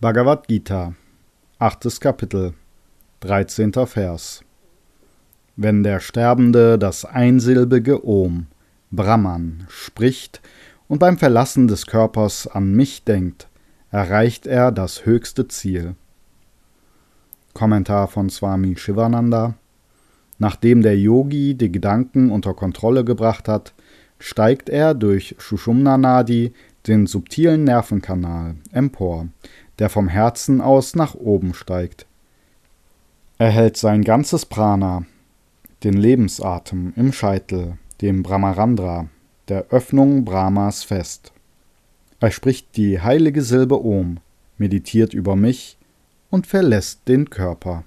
Bhagavad Gita, achtes Kapitel, 13. Vers. Wenn der Sterbende das einsilbige Om, Brahman, spricht und beim Verlassen des Körpers an mich denkt, erreicht er das höchste Ziel. Kommentar von Swami Shivananda. Nachdem der Yogi die Gedanken unter Kontrolle gebracht hat, steigt er durch Shushumna Nadi, den subtilen Nervenkanal, empor, der vom Herzen aus nach oben steigt. Er hält sein ganzes Prana, den Lebensatem im Scheitel, dem Brahmarandra, der Öffnung Brahmas fest. Er spricht die heilige Silbe Om, meditiert über mich und verlässt den Körper.